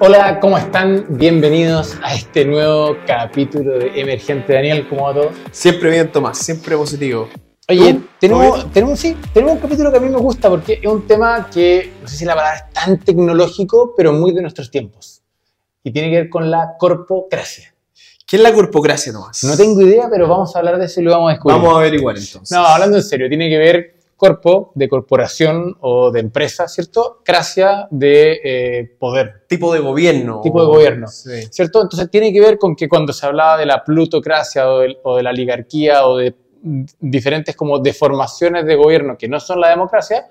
Hola, ¿cómo están? Bienvenidos a este nuevo capítulo de Emergente. Daniel, ¿cómo va todo? Siempre bien, Tomás, siempre positivo. Oye, ¿Tú? tenemos, tenemos, sí, tenemos un capítulo que a mí me gusta porque es un tema que, no sé si la palabra es tan tecnológico, pero muy de nuestros tiempos. Y tiene que ver con la corpocracia. ¿Qué es la corpocracia, Tomás? No tengo idea, pero vamos a hablar de eso y lo vamos a descubrir. Vamos a averiguar entonces. No, hablando en serio, tiene que ver corpo de corporación o de empresa, ¿cierto? Cracia de eh, poder, Tipo de gobierno. Tipo de gobierno. Sí. ¿cierto? Entonces tiene que ver con que cuando se hablaba de la plutocracia o, del- o de la oligarquía o de diferentes como deformaciones de gobierno que no son la democracia,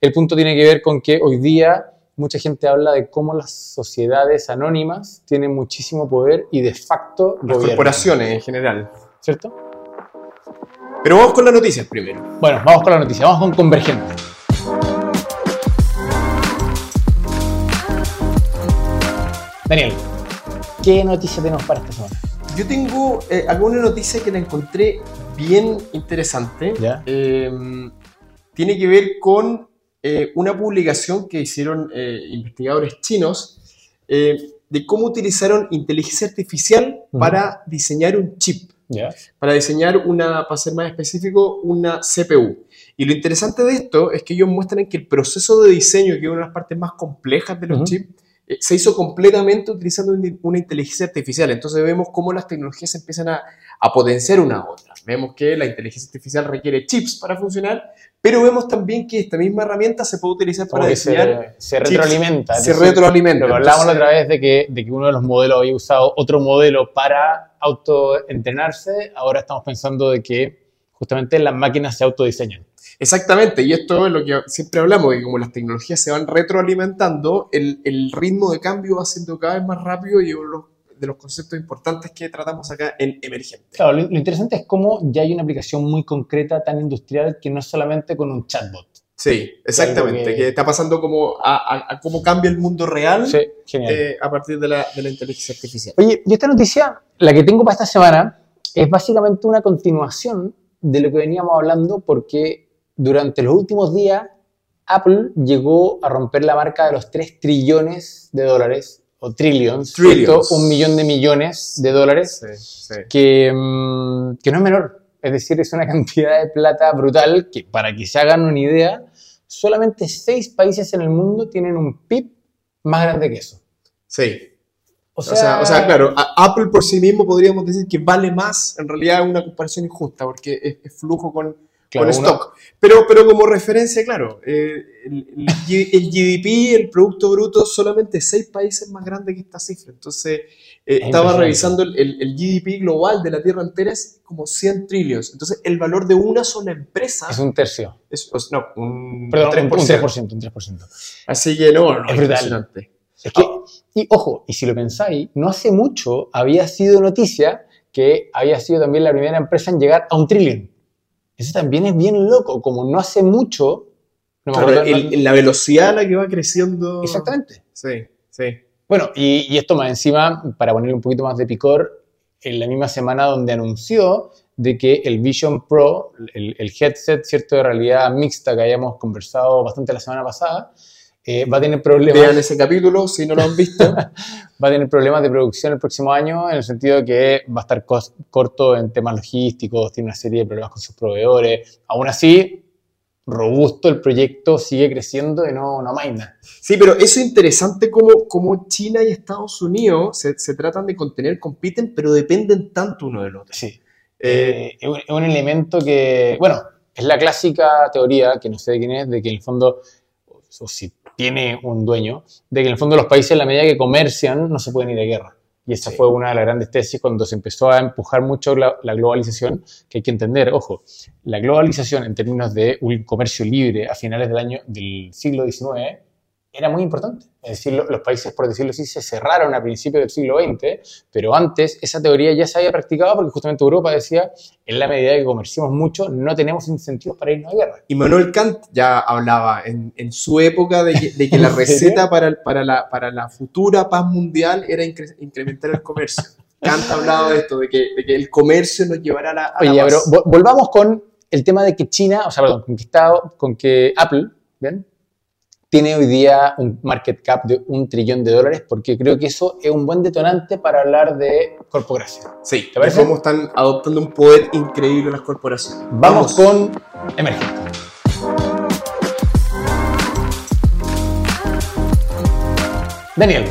el punto tiene que ver con que hoy día mucha gente habla de cómo las sociedades anónimas tienen muchísimo poder y de facto Las gobiernan, corporaciones en general. ¿cierto? Pero vamos con las noticias primero. Bueno, vamos con la noticia, vamos con Convergente. Daniel, ¿qué noticia tenemos para esta semana? Yo tengo eh, alguna noticia que la encontré bien interesante. Ya. Eh, tiene que ver con eh, una publicación que hicieron eh, investigadores chinos eh, de cómo utilizaron inteligencia artificial para diseñar un chip. Para diseñar una, para ser más específico, una CPU. Y lo interesante de esto es que ellos muestran que el proceso de diseño, que es una de las partes más complejas de los chips, eh, se hizo completamente utilizando una una inteligencia artificial. Entonces vemos cómo las tecnologías empiezan a, a potenciar una a otra. Vemos que la inteligencia artificial requiere chips para funcionar, pero vemos también que esta misma herramienta se puede utilizar para se, diseñar... se retroalimenta. se decir, retroalimenta. Lo hablábamos la otra vez de que, de que uno de los modelos había usado otro modelo para autoentrenarse, ahora estamos pensando de que justamente las máquinas se autodiseñan. Exactamente, y esto es lo que siempre hablamos, que como las tecnologías se van retroalimentando, el, el ritmo de cambio va siendo cada vez más rápido y los, de los conceptos importantes que tratamos acá en Emergente. Claro, lo, lo interesante es cómo ya hay una aplicación muy concreta, tan industrial, que no es solamente con un chatbot. Sí, exactamente, que- que... está pasando como a, a- a cómo cambia el mundo real Sí, eh, a partir de la, de la inteligencia artificial. Oye, y esta noticia, la que tengo para esta semana, es básicamente una continuación de lo que veníamos hablando porque durante los últimos días Apple llegó a romper la marca de los 3 trillones de dólares, o trillions, un millón de millones de dólares, Sí, sí. que, mm, que no es menor. Es decir, es una cantidad de plata brutal que, para que se hagan una idea, solamente 6 países en el mundo tienen un PIB más grande que eso. Sí. O O sea, o sea, claro, Apple por sí mismo podríamos decir que vale más, en realidad es una comparación injusta, porque es, es flujo con, claro, con stock. Pero, pero como referencia, claro, eh, el, el GDP, el Producto Bruto, solamente seis países más grande que esta cifra. Entonces, eh, estaba revisando el, el- el GDP global de la Tierra entera es como 100 trillones. Entonces, el valor de una sola empresa es un tercio. es, no, un Perdón, un- 3%. un 3%, un 3%. Así que no, no, Es brutal. Es que, y ojo, y si lo pensáis, no hace mucho había sido noticia que había sido también la primera empresa en llegar a un trillón. Eso también es bien loco, como no hace mucho. no Claro, acuerdo- el- la velocidad a la que va creciendo. exactamente. Sí, sí. Bueno, y, y esto más encima, para ponerle un poquito más de picor, en la misma semana donde anunció de que el Vision Pro, el, el headset, ¿cierto?, de realidad mixta que habíamos conversado bastante la semana pasada, eh, va a tener problemas. Vean ese capítulo si no lo han visto. va a tener problemas de producción el próximo año, en el sentido de que va a estar corto en temas logísticos, tiene una serie de problemas con sus proveedores. Aún así, robusto el proyecto, sigue creciendo y no, no amaina. Sí, pero eso es interesante como, como China y Estados Unidos se, se tratan de contener, compiten, pero dependen tanto uno del otro. Sí. Eh, Eh, es, un, es un elemento que, bueno, es la clásica teoría, que no sé de quién es, de que en el fondo, o si tiene un dueño, de que en el fondo los países, en la medida que comercian, no se pueden ir a guerra. Y esa Sí. fue una de las grandes tesis cuando se empezó a empujar mucho la, la globalización, que hay que entender, ojo, la globalización en términos de un comercio libre a finales del año del siglo XIX era muy importante. Es decir, lo- los países, por decirlo así, se cerraron a principios del siglo XX, pero antes esa teoría ya se había practicado porque justamente Europa decía, en la medida que comerciamos mucho, no tenemos incentivos para irnos a guerra. Y Manuel Kant ya hablaba en, en su época de que, de que la receta para, para, la, para la futura paz mundial era incre- incrementar el comercio. Kant hablaba de esto, de que, de que el comercio nos llevará a la, a la Oye, pero paz. vo- volvamos con el tema de que China, o sea, perdón, con que, Estado- con que Apple, ¿bien? Tiene hoy día un market cap de un trillón de dólares, porque creo que eso es un buen detonante para hablar de corporación. Sí, ¿Te ¿te parece? cómo están adoptando un poder increíble las corporaciones. Vamos, con emergente. Daniel,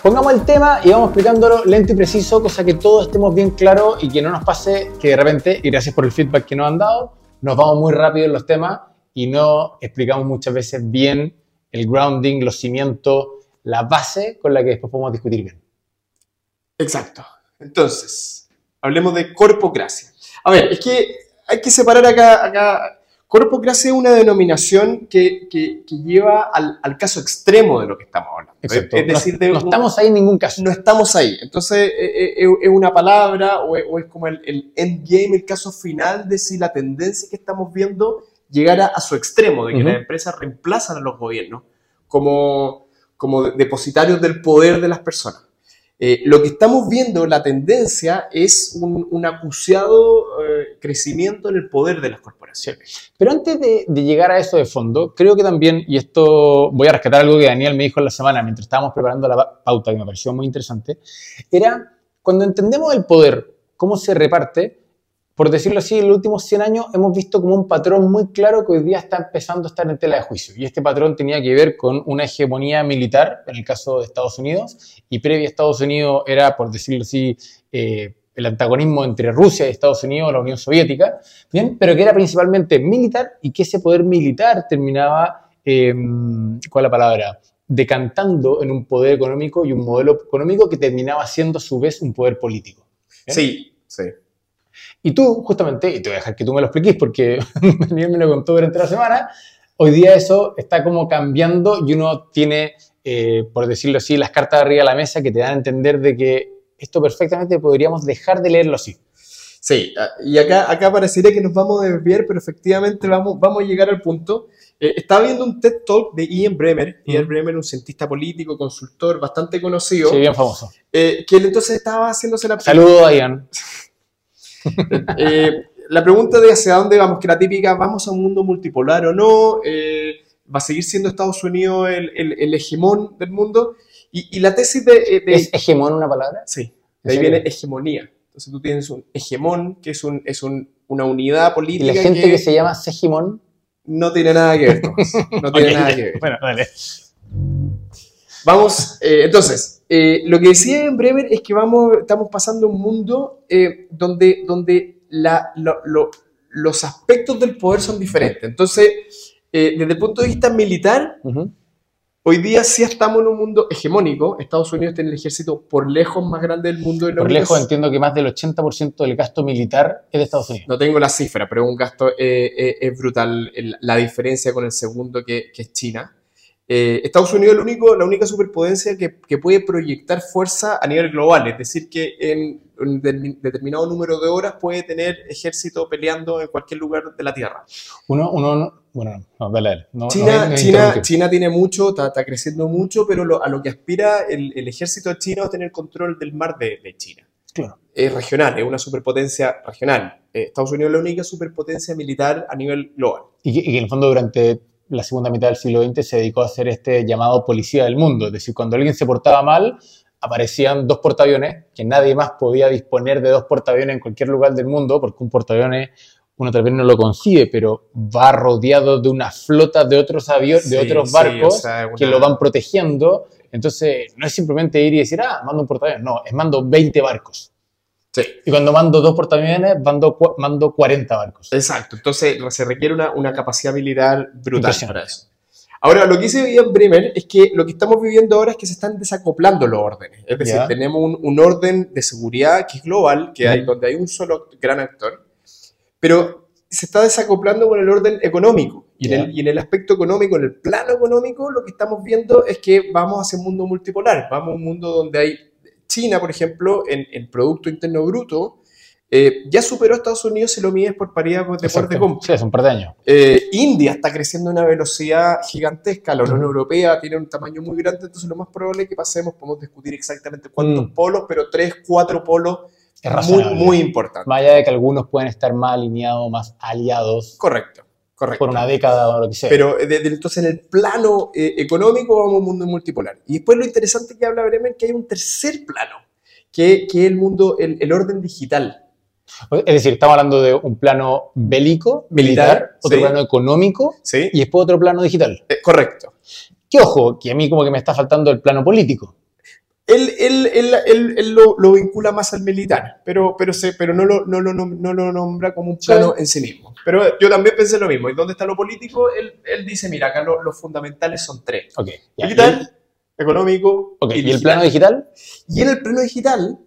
pongamos el tema y vamos explicándolo lento y preciso, cosa que todos estemos bien claros y que no nos pase que de repente, y gracias por el feedback que nos han dado, nos vamos muy rápido en los temas y no explicamos muchas veces bien el grounding, los cimientos, la base con la que después podemos discutir bien. Exacto. Entonces, hablemos de corpocracia. A ver, es que hay que separar acá. acá. Corpocracia es una denominación que, que- que lleva al, al caso extremo de lo que estamos hablando. Exacto. Es decir, no, de no un- estamos ahí en ningún caso. no estamos ahí. Entonces, eh, eh, eh, es una palabra o es, o es como el, el endgame, el caso final de si la tendencia que estamos viendo llegara a su extremo, de que las empresas reemplazan a los gobiernos como, como depositarios del poder de las personas. Eh, lo que estamos viendo, la tendencia, es un, un acuciado eh, crecimiento en el poder de las corporaciones. Pero antes de, de llegar a eso de fondo, creo que también, y esto voy a rescatar algo que Daniel me dijo en la semana mientras estábamos preparando la pa- pauta, que me pareció muy interesante, era cuando entendemos el poder, cómo se reparte, por decirlo así, en los últimos 100 años hemos visto como un patrón muy claro que hoy día está empezando a estar en tela de juicio. Y este patrón tenía que ver con una hegemonía militar, en el caso de Estados Unidos, y previa a Estados Unidos era, por decirlo así, eh, el antagonismo entre Rusia y Estados Unidos, la Unión Soviética, Bien, pero que era principalmente militar y que ese poder militar terminaba, eh, ¿cuál es la palabra? Decantando en un poder económico y un modelo económico que terminaba siendo a su vez un poder político. Sí, sí. Y tú, justamente, y te voy a dejar que tú me lo expliques porque Daniel me lo contó durante la semana, hoy día eso está como cambiando y uno tiene, eh, por decirlo así, las cartas arriba de la mesa que te dan a entender de que esto perfectamente podríamos dejar de leerlo así. Sí, ah, y acá, acá parecería que nos vamos a desviar, pero efectivamente vamos, vamos a llegar al punto. Eh, estaba viendo un TED Talk de Ian Bremer. Ian Mm. Bremer, un cientista político, consultor bastante conocido, Sí, bien famoso. eh, que él entonces estaba haciéndose la, Saludos a Ian. eh, la pregunta de hacia dónde vamos, que la típica, ¿vamos a un mundo multipolar o no? Eh, ¿Va a seguir siendo Estados Unidos el, el- el hegemón del mundo? Y, y la tesis de... eh, de- ¿Es hegemón una palabra? Sí, ¿En de ahí viene hegemonía. Entonces tú tienes un hegemón, que es, un, es un- una unidad Y política la gente que, se llama Segimón. no tiene nada que ver. Tomás. No tiene nada que ver. Bueno, dale. Vamos, eh, entonces, eh, lo que decía en Bremer es que vamos, estamos pasando un mundo eh, donde, donde la- lo- lo- los aspectos del poder son diferentes. Entonces, eh, desde el punto de vista militar, Ujú. hoy día sí estamos en un mundo hegemónico. Estados Unidos tiene el ejército por lejos más grande del mundo. la Por lejos entiendo que más del 80% del gasto militar es de Estados Unidos. No tengo la cifra, pero es un gasto eh, eh, es brutal la diferencia con el segundo que, que es China. Eh, Estados Unidos es el único, la única superpotencia que, que puede proyectar fuerza a nivel global, es decir, que en un determin- determinado número de horas puede tener ejército peleando en cualquier lugar de la Tierra. Uno, uno, no- bueno, no, dale, dale. No, no China, no tiene mucho, está, está creciendo mucho, pero lo- a lo que aspira el, el ejército chino es tener control del mar de, de China. Claro. Es regional, es una superpotencia regional. Eh, Estados Unidos es la única superpotencia militar a nivel global. Y y en el fondo durante la segunda mitad del siglo XX se dedicó a hacer este llamado policía del mundo. Es decir, cuando alguien se portaba mal, aparecían dos portaaviones, que nadie más podía disponer de dos portaaviones en cualquier lugar del mundo, porque un portaaviones uno tal vez no lo concibe, pero va rodeado de una flota de otros aviones, de otros sí, barcos o sea, una- que lo van protegiendo. Entonces, no es simplemente ir y decir, ah, mando un portaaviones. No, es mando 20 barcos. Sí. Y cuando mando dos portaaviones, mando, mando 40 barcos. Exacto, entonces se requiere una, una capacidad militar brutal para eso. Ahora, lo que dice Ian Bremer es que lo que estamos viviendo ahora es que se están desacoplando los órdenes. Es decir, tenemos un, un orden de seguridad que es global, que hay, Mm. donde hay un solo gran actor, pero se está desacoplando con el orden económico. Y, en el, y en el aspecto económico, en el plano económico, lo que estamos viendo es que vamos hacia un mundo multipolar. Vamos a un mundo donde hay China, por ejemplo, en Producto Interno Bruto, eh, ya superó a Estados Unidos si lo mides por paridad de Exacto. compra. Sí, hace un par de años. Eh, India está creciendo a una velocidad gigantesca, la Unión. Europea tiene un tamaño muy grande, entonces lo más probable es que pasemos, podemos discutir exactamente cuántos Mm. polos, pero tres, cuatro polos Es muy, muy importantes. Más allá de que algunos pueden estar más alineados, más aliados. Correcto. Correcto. por una década o lo que sea. Pero eh, de- de- entonces en el plano eh, económico vamos a un mundo multipolar. Y después lo interesante que habla Bremen que hay un tercer plano, que, que es el mundo, el, el orden digital. es decir, estamos hablando de un plano bélico, militar, Militar, otro sí. plano económico ¿Sí? y después otro plano digital. Eh, correcto. Que ojo, que a mí como que me está faltando el plano político. Él, él, él, él- él lo, lo vincula más al militar, pero, pero, se, pero no, lo, no, lo, no lo nombra como un plano en sí mismo. Pero yo también pensé lo mismo. ¿Y dónde está lo político? Él, él dice, mira, acá lo- los fundamentales son tres. Ok. ya. Militar, económico y ¿Y el digital. plano digital? Y en el plano digital,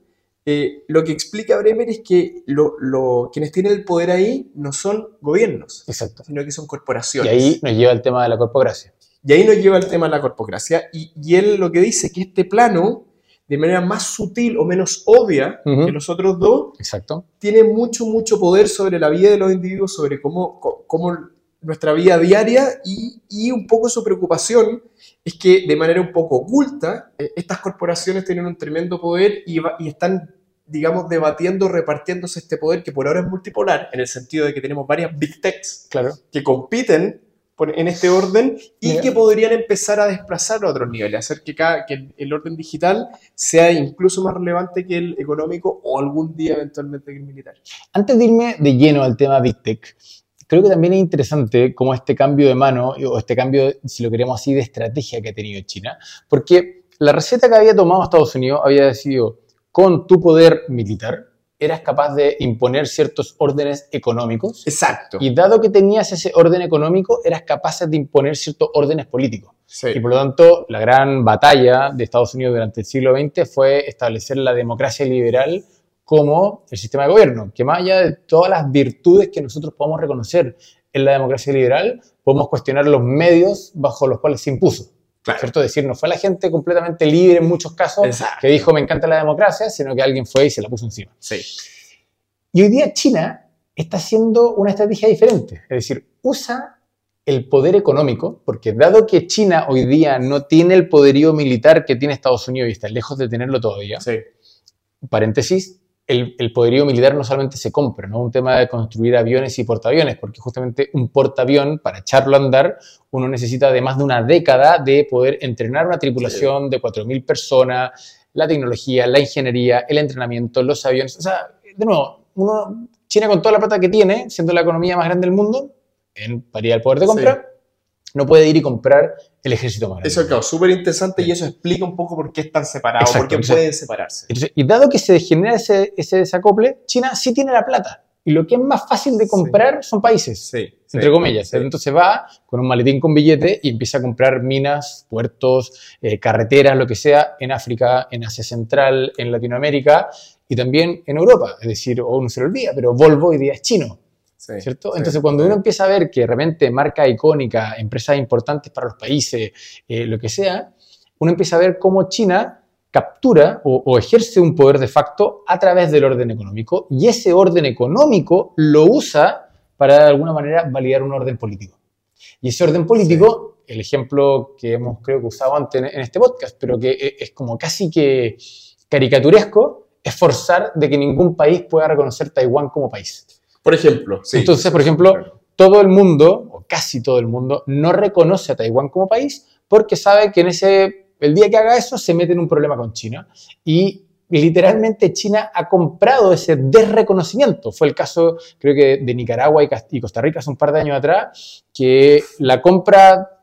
eh, lo que explica Bremer es que lo, lo- quienes tienen el poder ahí no son gobiernos, Exacto. sino que son Y corporaciones. ahí nos lleva el tema de la corporacia. Y ahí nos lleva el tema de la corpocracia. Y, y él lo que dice que este plano, de manera más sutil o menos obvia que los otros dos, Exacto. tiene mucho, mucho poder sobre la vida de los individuos, sobre cómo, cómo nuestra vida diaria y, y un poco su preocupación es que de manera un poco oculta, eh, estas corporaciones tienen un tremendo poder y, va- y están, digamos, debatiendo, repartiéndose este poder que por ahora es multipolar, en el sentido de que tenemos varias big techs Claro. que compiten en este orden y Mira. que podrían empezar a desplazar a otros niveles, hacer que, cada, que el orden digital sea incluso más relevante que el económico o algún día eventualmente que el militar. Antes de irme de lleno al tema Big Tech, creo que también es interesante cómo este cambio de mano, o este cambio, si lo queremos así, de estrategia que ha tenido China, porque la receta que había tomado Estados Unidos había sido, con tu poder militar, eras capaz de imponer ciertos órdenes económicos, Exacto. y dado que tenías ese orden económico, eras capaz de imponer ciertos órdenes políticos. Sí. Y por lo tanto, la gran batalla de Estados Unidos durante el siglo XX fue establecer la democracia liberal como el sistema de gobierno, que más allá de todas las virtudes que nosotros podemos reconocer en la democracia liberal, podemos cuestionar los medios bajo los cuales se impuso. Claro. ¿Cierto? Es decir, no fue la gente completamente libre en muchos casos Exacto. que dijo me encanta la democracia, sino que alguien fue y se la puso encima. Sí. Y hoy día China está haciendo una estrategia diferente, es decir, usa el poder económico, porque dado que China hoy día no tiene el poderío militar que tiene Estados Unidos y está lejos de tenerlo todavía, Sí. paréntesis, el, el poderío militar no solamente se compra, no es un tema de construir aviones y portaaviones, porque justamente un portaavión, para echarlo a andar, uno necesita de más de una década de poder entrenar una tripulación de 4.000 personas, la tecnología, la ingeniería, el entrenamiento, los aviones. O sea, de nuevo, uno, China con toda la plata que tiene, siendo la economía más grande del mundo, en paridad del poder de compra, no puede ir y comprar el ejército más grande. Eso, claro, súper interesante y eso explica un poco por qué están separados, Exacto, por qué pueden separarse. Entonces, y dado que se genera ese, ese desacople, China sí tiene la plata. Y lo que es más fácil de comprar son países, Sí. entre comillas. Sí. Entonces va con un maletín con billete y empieza a comprar minas, puertos, eh, carreteras, lo que sea, en África, en Asia Central, en Latinoamérica y también en Europa. Es decir, uno se lo olvida, pero Volvo hoy día es chino. Sí, ¿cierto? sí, Entonces, cuando sí. uno empieza a ver que de repente marca icónica, empresas importantes para los países, eh, lo que sea, uno empieza a ver cómo China captura o, o ejerce un poder de facto a través del orden económico y ese orden económico lo usa para de alguna manera validar un orden político. Y ese orden político, el ejemplo que hemos creo que usado antes en, en este podcast, pero que e- es como casi que caricaturesco, es forzar de que ningún país pueda reconocer Taiwán como país. Por ejemplo, sí. Entonces, por ejemplo, Claro. todo el mundo, o casi todo el mundo, no reconoce a Taiwán como país porque sabe que en ese, el día que haga eso se mete en un problema con China. Y literalmente China ha comprado ese desreconocimiento. Fue el caso, creo que, de Nicaragua y Costa Rica hace un par de años atrás, que la compra,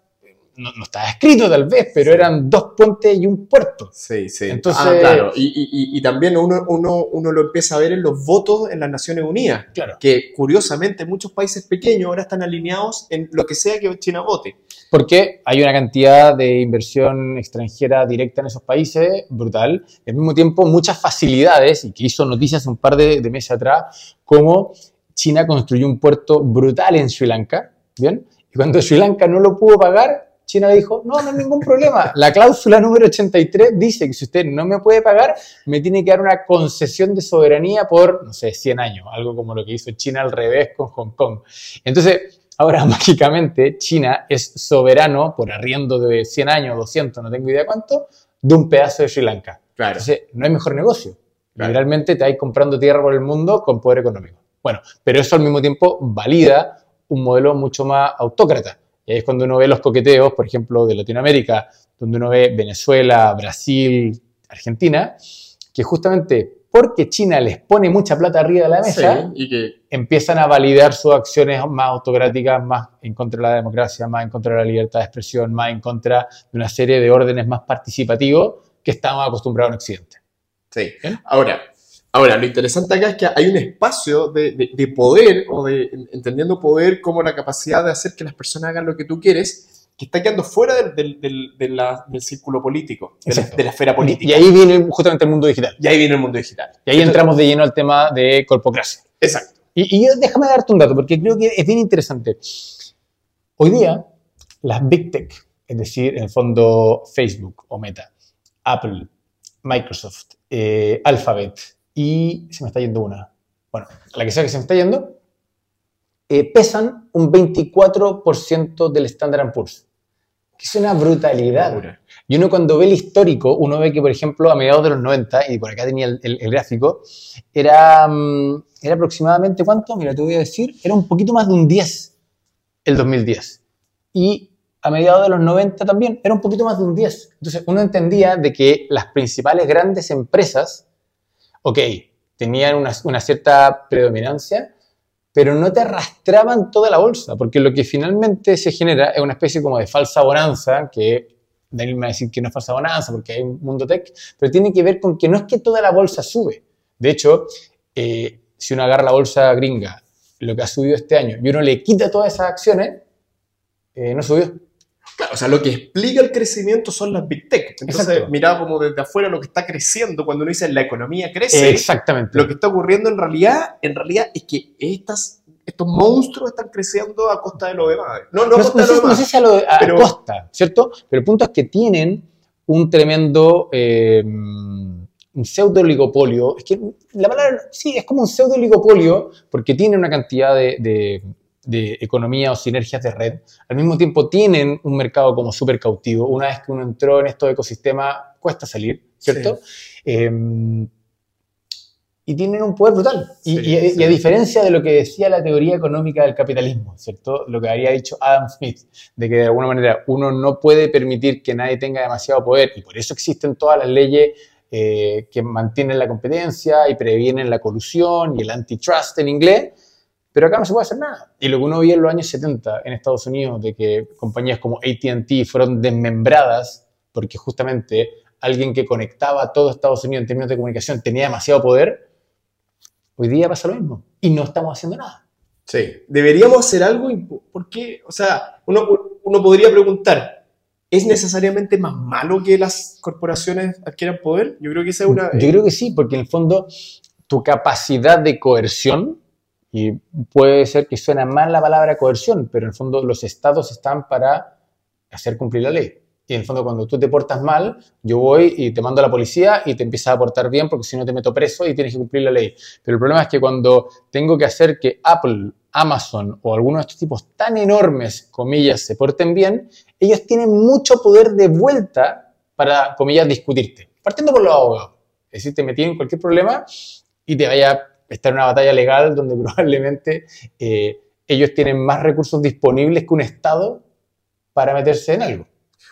no, no estaba escrito tal vez, pero Sí. eran dos puentes y un puerto. Sí, sí. Entonces- ah, claro. Y, y- y- y también uno, uno, uno lo empieza a ver en los votos en las Naciones Unidas, Claro. que curiosamente muchos países pequeños ahora están alineados en lo que sea que China vote. Porque hay una cantidad de inversión extranjera directa en esos países brutal. Al mismo tiempo, muchas facilidades, y que hizo noticias un par de, de meses atrás, como China construyó un puerto brutal en Sri Lanka, ¿bien? Y cuando Sri Lanka no lo pudo pagar, China le dijo, no, no hay ningún problema. La cláusula número 83 dice que si usted no me puede pagar, me tiene que dar una concesión de soberanía por, no sé, 100 años, algo como lo que hizo China al revés con Hong Kong. Entonces, ahora mágicamente China es soberano por arriendo de 100 años, 200, no tengo idea cuánto, de un pedazo de Sri Lanka. Claro. Entonces, no hay mejor negocio. Claro. Literalmente te vais comprando tierra por el mundo con poder económico. Bueno, pero eso al mismo tiempo valida un modelo mucho más autócrata. Y ahí es cuando uno ve los coqueteos, por ejemplo, de Latinoamérica, donde uno ve Venezuela, Brasil, Argentina, que justamente porque China les pone mucha plata arriba de la mesa, Sí, y que empiezan a validar sus acciones más autocráticas, más en contra de la democracia, más en contra de la libertad de expresión, más en contra de una serie de órdenes más participativos que estamos acostumbrados en Occidente. Sí. Ahora, ahora, lo interesante acá es que hay un espacio de, de- de poder, o de entendiendo poder como la capacidad de hacer que las personas hagan lo que tú quieres, que está quedando fuera del, del- del- de la- del círculo político, de la, Exacto. de la esfera política. Y ahí viene justamente el mundo digital. Y ahí viene el mundo digital. Y ahí Entonces- entramos de lleno al tema de corpocracia. Exacto. Y, y yo déjame darte un dato, porque creo que es bien interesante. Hoy día, las Big Tech, es decir, en el fondo Facebook o Meta, Apple, Microsoft, eh, Alphabet y se me está yendo una. Bueno, la que sea que se me está yendo, eh, pesan un 24% del Standard Poor's. Que es una brutalidad. Y uno cuando ve el histórico, uno ve que, por ejemplo, a mediados de los 90, y por acá tenía el, el- el gráfico, era, mm, era aproximadamente, ¿cuánto? Mira, te voy a decir, era un poquito más de un 10 el 2010. Y a mediados de los 90 también, era un poquito más de un 10. Entonces uno entendía de que las principales grandes empresas, ok, tenían una, una cierta predominancia, pero no te arrastraban toda la bolsa, porque lo que finalmente se genera es una especie como de falsa bonanza, que Daniel me va a decir que no es falsa bonanza porque hay un mundo tech, pero tiene que ver con que no es que toda la bolsa sube. De hecho, eh, si uno agarra la bolsa gringa, lo que ha subido este año, y uno le quita todas esas acciones, eh, no subió. Claro, o sea, lo que explica el crecimiento son las Big Tech. Entonces, Exacto. mirado como desde afuera lo que está creciendo, cuando uno dice la economía crece, Exactamente. lo que está ocurriendo en realidad, en realidad es que estas, estos monstruos están creciendo a costa de lo demás. No, no a no, costa no de sé, lo no demás. sé si a, lo, a pero- costa, ¿cierto? Pero el punto es que tienen un tremendo eh, un pseudo oligopolio. Es que la palabra, sí, es como un pseudo oligopolio porque tienen una cantidad de, de- de economía o sinergias de red. Al mismo tiempo tienen un mercado como súper cautivo. Una vez que uno entró en estos ecosistemas, cuesta salir, ¿cierto? Eh, y tienen un poder brutal. Y, Sí, y- sí. y a diferencia de lo que decía la teoría económica del capitalismo, ¿cierto? Lo que habría dicho Adam Smith, de que de alguna manera uno no puede permitir que nadie tenga demasiado poder, y por eso existen todas las leyes eh, que mantienen la competencia y previenen la colusión y el antitrust en inglés, pero acá no se puede hacer nada. Y lo que uno vio en los años 70 en Estados Unidos, de que compañías como ATT fueron desmembradas porque justamente alguien que conectaba a todo Estados Unidos en términos de comunicación tenía demasiado poder, hoy día pasa lo mismo y no estamos haciendo nada. Sí, deberíamos hacer algo, imp- ¿por qué? O sea, uno, uno podría preguntar, ¿es necesariamente más malo que las corporaciones adquieran poder? Yo creo que esa es una... Yo creo que sí, porque en el fondo tu capacidad de coerción, y puede ser que suena mal la palabra coerción, pero en el fondo los estados están para hacer cumplir la ley. Y en el fondo cuando tú te portas mal, yo voy y te mando a la policía y te empiezas a portar bien porque si no te meto preso y tienes que cumplir la ley. Pero el problema es que cuando tengo que hacer que Apple, Amazon o algunos de estos tipos tan enormes, comillas, se porten bien, ellos tienen mucho poder de vuelta para, comillas, discutirte. Partiendo por los abogados. Es decir, te metí en cualquier problema y te vaya a estar en una batalla legal donde probablemente eh, ellos tienen más recursos disponibles que un Estado para meterse en algo.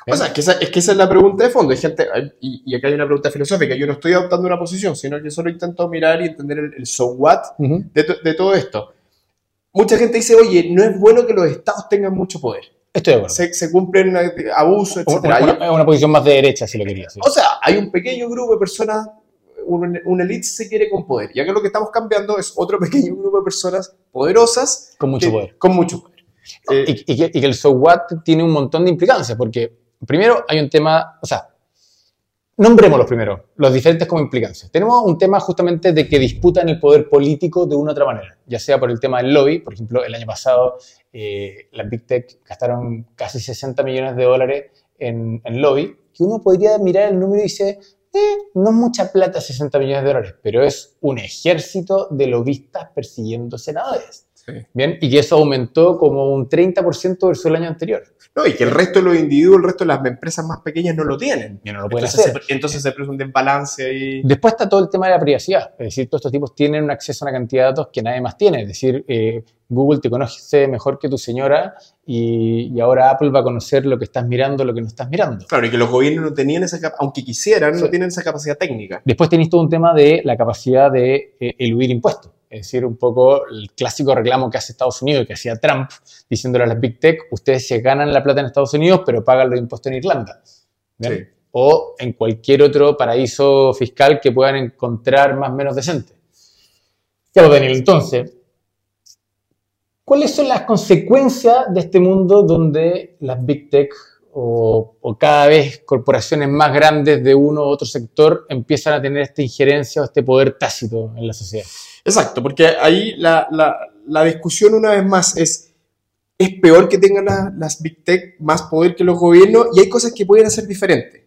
O sea, es que, esa, es que esa es la pregunta de fondo. Hay gente, hay- y, y acá hay una pregunta filosófica. Yo no estoy adoptando una posición, sino que solo intento mirar y entender el, el so what Ujú. de, to- de todo esto. Mucha gente dice, oye, no es bueno que los estados tengan mucho poder. Estoy de acuerdo. Se, se cumplen eh, abusos, Una, etc. una- una posición más de derecha, si lo querías. sí. O sea, hay un pequeño grupo de personas, un, un elite se quiere con poder. Y acá lo que estamos cambiando es otro pequeño grupo de personas poderosas Con mucho que- poder. Con mucho poder. Eh, y, y que, y que el so what tiene un montón de implicancias, porque primero hay un tema, o sea, nombrémoslos primero, los diferentes como implicancias. Tenemos un tema justamente de que disputan el poder político de una u otra manera, ya sea por el tema del lobby, por ejemplo, el año pasado eh, las Big Tech gastaron casi 60 millones de dólares en, en lobby, que uno podría mirar el número y dice, eh, no mucha plata 60 millones de dólares, pero es un ejército de lobistas persiguiendo senadores. Sí. Bien, y que eso aumentó como un 30% versus el año anterior. No, y que el resto de los individuos, el resto de las empresas más pequeñas no lo tienen. Y no lo pueden Entonces, hacer. se, entonces se produce un desbalance ahí. Después está todo el tema de la privacidad. Es decir, todos estos tipos tienen un acceso a una cantidad de datos que nadie más tiene. Es decir, eh, Google te conoce mejor que tu señora y, y ahora Apple va a conocer lo que estás mirando, lo que no estás mirando. Claro, y que los gobiernos no tenían esa capacidad, aunque quisieran, Sí. no tienen esa capacidad técnica. Después tenéis todo un tema de la capacidad de eh, eludir impuestos. Es decir, un poco el clásico reclamo que hace Estados Unidos y que hacía Trump, diciéndole a las Big Tech, ustedes se ganan la plata en Estados Unidos, pero pagan los impuestos en Irlanda. ¿Bien? Sí. O en cualquier otro paraíso fiscal que puedan encontrar más o menos decente. Pues, Daniel, entonces, ¿cuáles son las consecuencias de este mundo donde las Big Tech o, cada vez corporaciones más grandes de uno u otro sector empiezan a tener esta injerencia o este poder tácito en la sociedad? Exacto, porque ahí la, la- la discusión una vez más es, es peor que tengan la- las Big Tech más poder que los gobiernos y hay cosas que pueden hacer diferentes.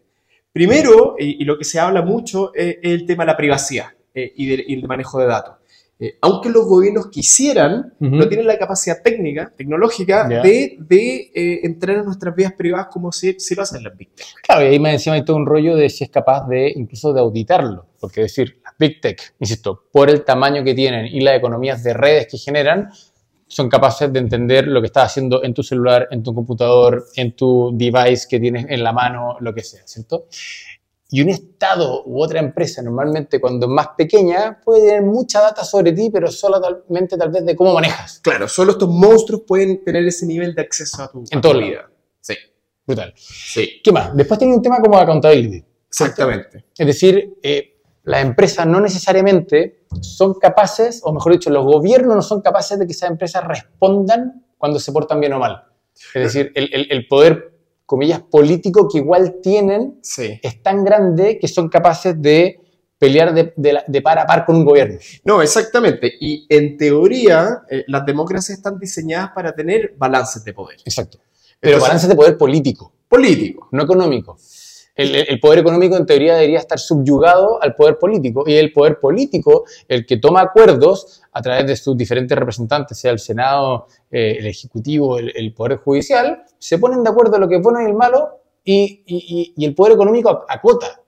Primero, y, lo que se habla mucho, es, es el tema de la privacidad eh, y, y el manejo de datos. Eh, aunque los gobiernos quisieran, Ujú. no tienen la capacidad técnica, tecnológica, Ya. de, de, eh, entrar en nuestras vidas privadas como si, si lo hacen las Big Tech. Claro, y ahí más encima hay todo un rollo de si es capaz de incluso de auditarlo. Porque decir, las Big Tech, insisto, por el tamaño que tienen y las economías de redes que generan, son capaces de entender lo que estás haciendo en tu celular, en tu computador, en tu device que tienes en la mano, lo que sea, ¿cierto? Y un Estado u otra empresa, normalmente cuando es más pequeña, puede tener mucha data sobre ti, pero solamente tal vez de cómo manejas. Claro, solo estos monstruos pueden tener ese nivel de acceso a tu, En a todo tu lado. vida. Sí, Brutal. sí, ¿Qué más? Después tiene un tema como accountability. exactamente. Es decir, eh, las empresas no necesariamente son capaces, o mejor dicho, los gobiernos no son capaces de que esas empresas respondan cuando se portan bien o mal. Es decir, el, el- el poder, comillas, político que igual tienen Sí. es tan grande que son capaces de pelear de, de la- de par a par con un gobierno. No, exactamente. Y en teoría, eh, las democracias están diseñadas para tener balances de poder. Exacto. Pero Entonces, balance de poder político, político. no económico. El, el- poder económico en teoría debería estar subyugado al poder político y el poder político el que toma acuerdos a través de sus diferentes representantes, sea el Senado, eh, el Ejecutivo, el, el Poder Judicial, se ponen de acuerdo en lo que es bueno y el malo y, y- y- el poder económico acota,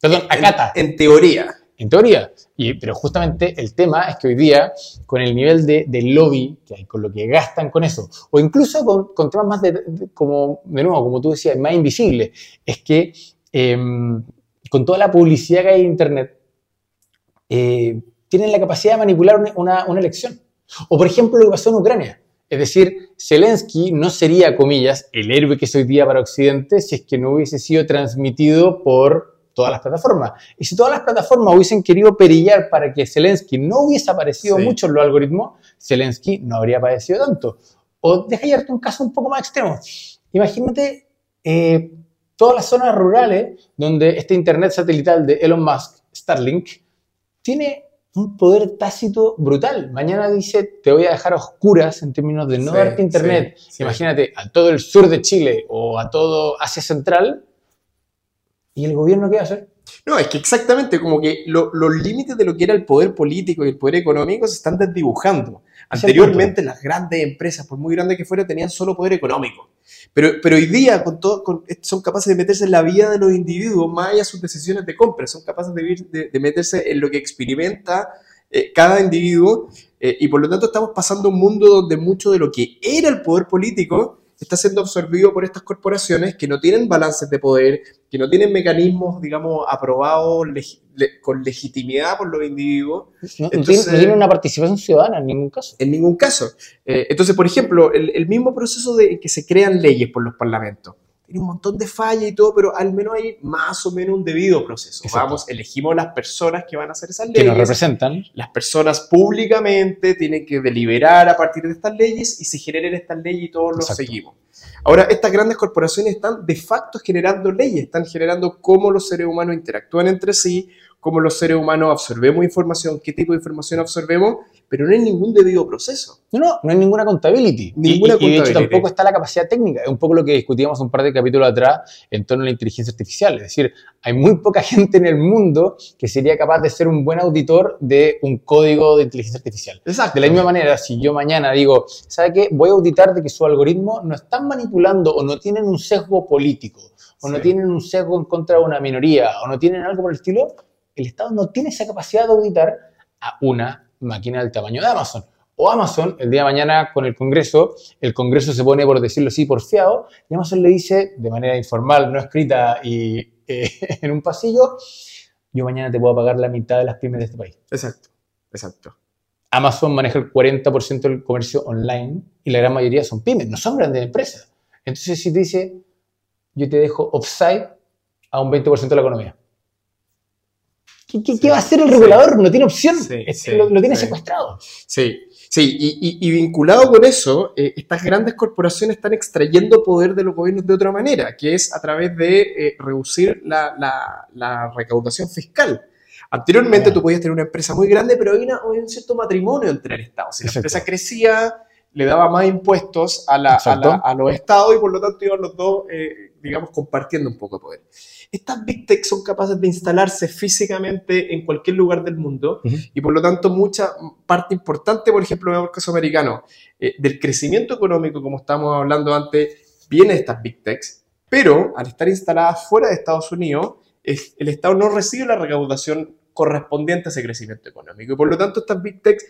perdón, acata, en, En, en teoría. pero justamente el tema es que hoy día, con el nivel de, lobby que hay, con lo que gastan con eso, o incluso con, temas más de, como, de nuevo, como tú decías, más invisibles, es que em, con toda la publicidad que hay en Internet, eh, tienen la capacidad de manipular una elección. O por ejemplo lo que pasó en Ucrania. Es decir, Zelensky no sería, comillas, el héroe que es hoy día para Occidente si es que no hubiese sido transmitido por todas las plataformas. Y si todas las plataformas hubiesen querido perillar para que Zelensky no hubiese aparecido Sí. mucho en los algoritmos, Zelensky no habría aparecido tanto. O deja llevarte un caso un poco más extremo. Imagínate eh, todas las zonas rurales donde este internet satelital de Elon Musk, Starlink, tiene un poder tácito brutal. Mañana dice, te voy a dejar a oscuras en términos de no Sí, darte internet. sí, sí. Imagínate a todo el sur de Chile o a todo Asia Central. ¿Y el gobierno qué va a hacer? No, es que exactamente como que lo- los límites de lo que era el poder político y el poder económico se están desdibujando. Anteriormente las grandes empresas, por muy grandes que fueran, tenían solo poder económico. Pero, pero hoy día con todo, con- son capaces de meterse en la vida de los individuos, más allá de sus decisiones de compra, son capaces de, vir- de- de meterse en lo que experimenta eh, cada individuo eh, y por lo tanto estamos pasando un mundo donde mucho de lo que era el poder político está siendo absorbido por estas corporaciones que no tienen balances de poder, que no tienen mecanismos, digamos, aprobados legi- le- con legitimidad por los individuos, No, Entonces- tiene, no tiene una participación ciudadana en ningún caso. en ningún caso. Eh, entonces, por ejemplo, el, el mismo proceso de que se crean leyes por los parlamentos. Tiene un montón de fallas y todo, pero al menos hay más o menos un debido proceso. Exacto. Vamos, elegimos las personas que van a hacer esas Que nos leyes. representan. Las personas públicamente tienen que deliberar a partir de estas leyes y se generen estas leyes y todos los Exacto. seguimos. Ahora, estas grandes corporaciones están de facto generando leyes, están generando cómo los seres humanos interactúan entre sí, cómo los seres humanos absorbemos información, qué tipo de información absorbemos, pero no hay ningún debido proceso. No, no, no hay ninguna accountability. Ninguna y, y de hecho tampoco está la capacidad técnica. Es un poco lo que discutíamos un par de capítulos atrás en torno a la inteligencia artificial. Es decir, hay muy poca gente en el mundo que sería capaz de ser un buen auditor de un código de inteligencia artificial. Exacto. De la misma manera, si yo mañana digo, ¿sabe qué? Voy a auditar de que su algoritmo no están manipulando o no tienen un sesgo político, o no Sí. tienen un sesgo en contra de una minoría, o no tienen algo por el estilo, el Estado no tiene esa capacidad de auditar a una máquina del tamaño de Amazon. O Amazon, el día de mañana con el Congreso, el Congreso se pone, por decirlo así, porfiado, y Amazon le dice, de manera informal, no escrita y eh, en un pasillo, yo mañana te puedo pagar la mitad de las pymes de este país. Exacto, exacto. Amazon maneja el 40% del comercio online y la gran mayoría son pymes, no son grandes empresas. Entonces, si te dice, yo te dejo offside a un 20% de la economía. ¿Qué, qué- Sí, qué va a hacer el sí. regulador? No tiene opción. Sí, lo, lo tiene secuestrado. Sí, sí, y, y- y vinculado con eso, eh, estas grandes corporaciones están extrayendo poder de los gobiernos de otra manera, que es a través de eh, reducir la, la- la recaudación fiscal. Anteriormente tú podías tener una empresa muy grande, pero había, un cierto matrimonio entre el Estado. Si la Exacto. empresa crecía, le daba más impuestos a, la- a, a los estados y por lo tanto iban los dos, eh, digamos, compartiendo un poco de poder. Estas big tech son capaces de instalarse físicamente en cualquier lugar del mundo Ujú. y por lo tanto mucha parte importante, por ejemplo, en el caso americano, eh, del crecimiento económico, como estábamos hablando antes, viene de estas big techs, pero al estar instaladas fuera de Estados Unidos, es- el Estado no recibe la recaudación correspondiente a ese crecimiento económico y por lo tanto estas big techs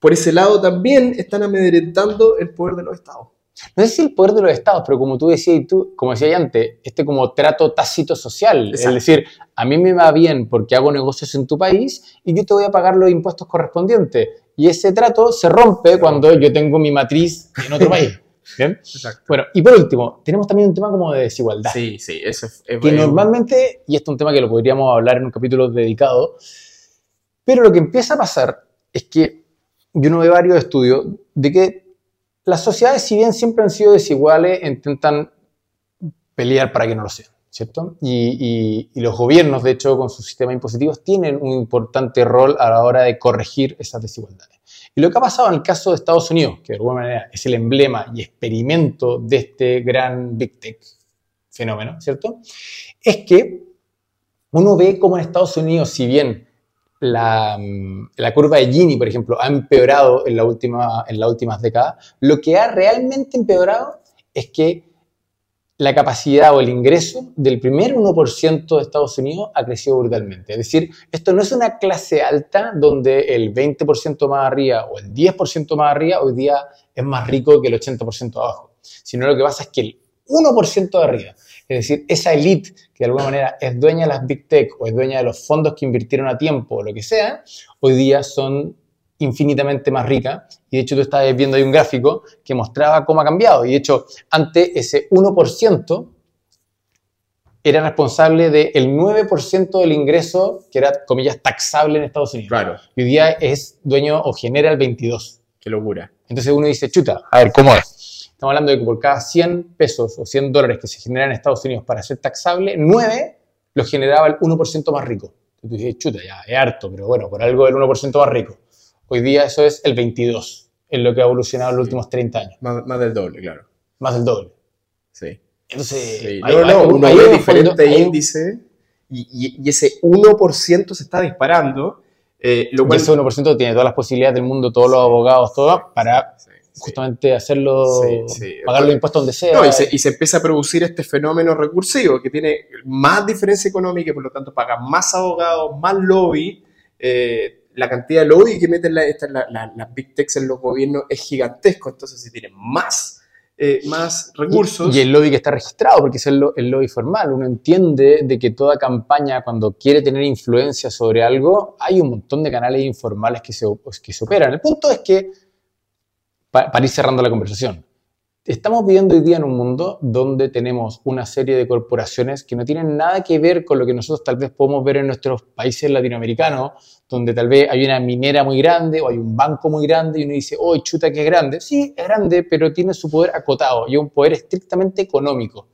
por ese lado también están amedrentando el poder de los estados. No sé si el poder de los estados, pero como tú decías, y tú, como decía antes, este como trato tácito social. Exacto. Es decir, a mí me va bien porque hago negocios en tu país y yo te voy a pagar los impuestos correspondientes. Y ese trato se rompe cuando yo tengo mi matriz en otro país. ¿Bien? Exacto. Bueno, y por último, tenemos también un tema como de desigualdad. Sí, sí, eso es... es- que normalmente, y esto es un tema que lo podríamos hablar en un capítulo dedicado, pero lo que empieza a pasar es que yo no veo varios estudios de que las sociedades, si bien siempre han sido desiguales, intentan pelear para que no lo sean, ¿cierto? Y, los gobiernos, de hecho, con sus sistemas impositivos, tienen un importante rol a la hora de corregir esas desigualdades. Y lo que ha pasado en el caso de Estados Unidos, que de alguna manera es el emblema y experimento de este gran Big Tech fenómeno, ¿cierto? Es que uno ve cómo en Estados Unidos, si bien la, curva de Gini, por ejemplo, ha empeorado en, la última, en las últimas décadas, lo que ha realmente empeorado es que la capacidad o el ingreso del primer 1% de Estados Unidos ha crecido brutalmente. Es decir, esto no es una clase alta donde el 20% más arriba o el 10% más arriba hoy día es más rico que el 80% abajo, sino lo que pasa es que el 1% de arriba, es decir, esa elite que de alguna manera es dueña de las big tech o es dueña de los fondos que invirtieron a tiempo o lo que sea, hoy día son infinitamente más ricas. Y de hecho tú estabas viendo ahí un gráfico que mostraba cómo ha cambiado. Y de hecho, antes ese 1% era responsable del 9% del ingreso que era, comillas, taxable en Estados Unidos. Claro, Y hoy día es dueño o genera el 22%. qué locura. Entonces uno dice, chuta, a ver, ¿cómo es? Estamos hablando de que por cada 100 pesos o 100 dólares que se generan en Estados Unidos para ser taxable, 9 los generaba el 1% más rico. Entonces tú dices, chuta, ya, es harto, pero bueno, por algo el 1% más rico. Hoy día eso es el 22, en lo que ha evolucionado en los últimos 30 años, Más, más del doble, claro. más del doble. Sí. Entonces, Sí, ahí- no, no, ahí- uno en el diferentes fondo- índices y, y- y ese 1% se está disparando, eh, lo Y cual... ese 1% tiene todas las posibilidades del mundo, todos los abogados, todo, para sí. Justamente hacerlo, Sí, pagar los impuestos donde sea. No, y, se, y se empieza a producir este fenómeno recursivo que tiene más diferencia económica y por lo tanto paga más abogados, más lobby. eh, la cantidad de lobby que meten la- esta- la- la- las big techs en los gobiernos es gigantesco, entonces si tienen más, eh, más recursos. Y, y el lobby que está registrado, porque es el, el lobby formal. Uno entiende de que toda campaña, cuando quiere tener influencia sobre algo, hay un montón de canales informales que se, que se operan. El punto es que, pa- para ir cerrando la conversación, estamos viviendo hoy día en un mundo donde tenemos una serie de corporaciones que no tienen nada que ver con lo que nosotros tal vez podemos ver en nuestros países latinoamericanos, donde tal vez hay una minera muy grande o hay un banco muy grande y uno dice, oh, chuta que es grande. Sí, es grande, pero tiene su poder acotado y un poder estrictamente económico.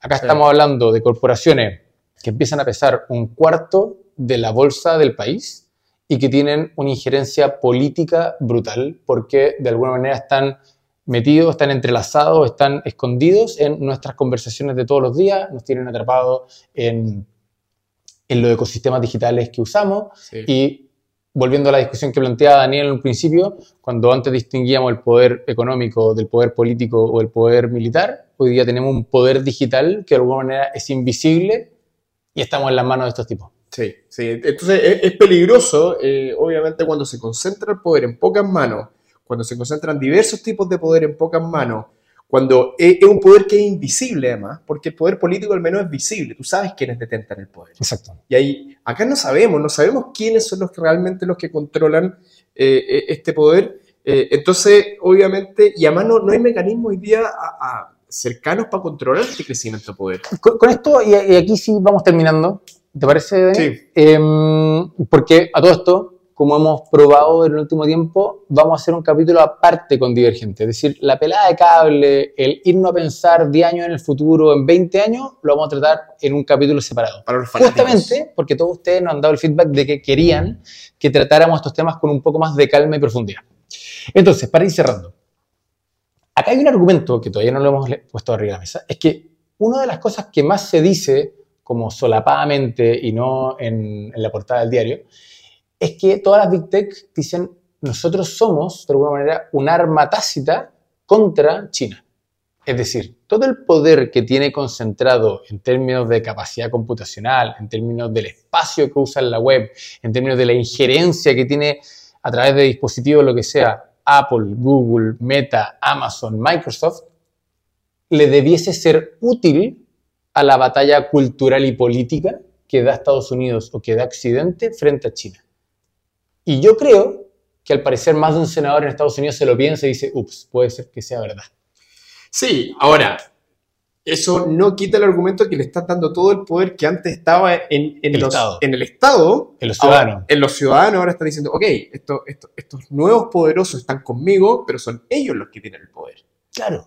Acá Sí. estamos hablando de corporaciones que empiezan a pesar un cuarto de la bolsa del país y que tienen una injerencia política brutal porque de alguna manera están metidos, están entrelazados, están escondidos en nuestras conversaciones de todos los días, nos tienen atrapados en, en los ecosistemas digitales que usamos Sí. y volviendo a la discusión que planteaba Daniel en un principio, cuando antes distinguíamos el poder económico del poder político o el poder militar, hoy día tenemos un poder digital que de alguna manera es invisible y estamos en las manos de estos tipos. Sí, sí. Entonces es, es peligroso, eh, obviamente, cuando se concentra el poder en pocas manos, cuando se concentran diversos tipos de poder en pocas manos, cuando es, es un poder que es invisible además, porque el poder político al menos es visible, tú sabes quiénes detentan el poder. Exacto. Y ahí, acá no sabemos, no sabemos quiénes son los que realmente los que controlan eh, eh, este poder. Eh, entonces, obviamente, y además no, no hay mecanismos hoy día a- a- cercanos para controlar este crecimiento de poder. Con, con esto, y, y aquí sí vamos terminando, ¿te parece? Sí. Em, porque a todo esto, como hemos probado en el último tiempo, vamos a hacer un capítulo aparte con Divergente. Es decir, la pelada de cable, el irnos a pensar 10 años en el futuro, en 20 años, lo vamos a tratar en un capítulo separado. Para los fanáticos. Justamente porque todos ustedes nos han dado el feedback de que querían que tratáramos estos temas con un poco más de calma y profundidad. Entonces, para ir cerrando, acá hay un argumento que todavía no lo hemos puesto arriba de la mesa, es que una de las cosas que más se dice, como solapadamente y no en, la portada del diario, es que todas las Big Tech dicen, nosotros somos, de alguna manera, un arma tácita contra China. Es decir, todo el poder que tiene concentrado en términos de capacidad computacional, en términos del espacio que usa en la web, en términos de la injerencia que tiene a través de dispositivos, lo que sea, Apple, Google, Meta, Amazon, Microsoft, le debiese ser útil a la batalla cultural y política que da Estados Unidos o que da Occidente frente a China. Y yo creo que al parecer más de un senador en Estados Unidos se lo piensa y dice, ups, puede ser que sea verdad. Sí, ahora, eso no quita el argumento que le estás dando todo el poder que antes estaba en, en El los- Estado. en el Estado. En los Ahora, ciudadanos. en los ciudadanos ahora están diciendo, ok, esto- esto- estos nuevos poderosos están conmigo, pero son ellos los que tienen el poder. Claro.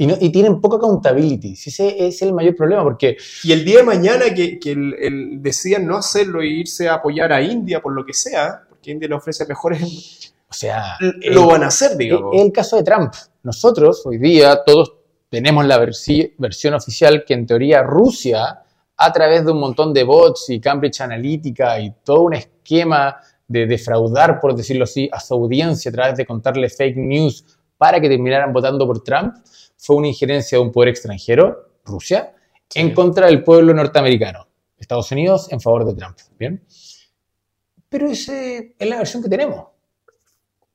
Y, no- y tienen poca accountability. Ese es el mayor problema porque Y el día de mañana que, que el- el- decían no hacerlo e irse a apoyar a India por lo que sea, porque India le ofrece mejores, O sea, lo van a hacer, digamos. Es el caso de Trump. Nosotros, hoy día, todos tenemos la versi- versión oficial que en teoría Rusia, a través de un montón de bots y Cambridge Analytica y todo un esquema de defraudar, por decirlo así, a su audiencia a través de contarle fake news para que terminaran votando por Trump, fue una injerencia de un poder extranjero, Rusia, en contra del pueblo norteamericano. Estados Unidos en favor de Trump. ¿Bien? Pero esa es la versión que tenemos.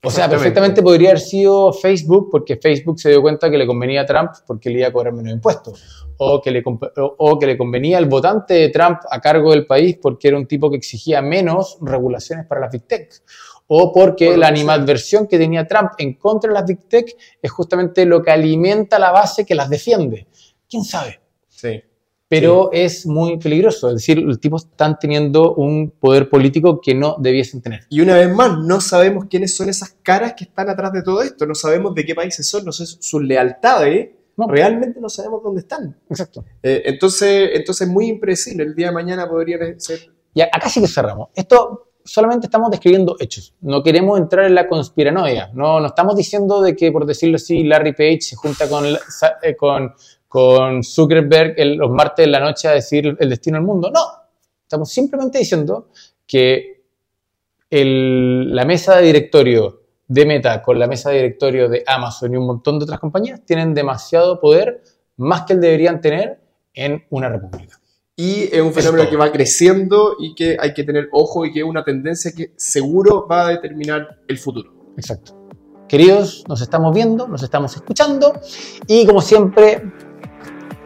O sea, perfectamente podría haber sido Facebook porque Facebook se dio cuenta que le convenía a Trump porque le iba a cobrar menos impuestos. O que, le, o que le convenía al votante de Trump a cargo del país porque era un tipo que exigía menos regulaciones para las Big Tech. O porque Por la animadversión que tenía Trump en contra de las Big Tech es justamente lo que alimenta la base que las defiende. ¿Quién sabe? Sí. Pero es muy peligroso. Es decir, los tipos están teniendo un poder político que no debiesen tener. Y una vez más, no sabemos quiénes son esas caras que están atrás de todo esto, no sabemos de qué países son, no sé sus lealtades, No. realmente no sabemos dónde están. Exacto. Eh, entonces, entonces es muy impredecible, el día de mañana podría ser... Y acá sí que cerramos. Esto solamente estamos describiendo hechos. No queremos entrar en la conspiranoia. No, no estamos diciendo de que, por decirlo así, Larry Page se junta con, eh, con, con Zuckerberg el- los martes de la noche a decir el destino del mundo. No. Estamos simplemente diciendo que la mesa de directorio de Meta con la mesa de directorio de Amazon y un montón de otras compañías tienen demasiado poder, más que el deberían tener en una república. Y es un fenómeno que va creciendo y que hay que tener ojo y que es una tendencia que seguro va a determinar el futuro. Exacto. Queridos, nos estamos viendo, nos estamos escuchando y como siempre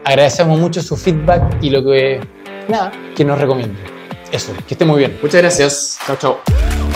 agradecemos mucho su feedback y lo que nada, que nos recomienden. Eso, que esté muy bien. Muchas gracias. Chao, chao.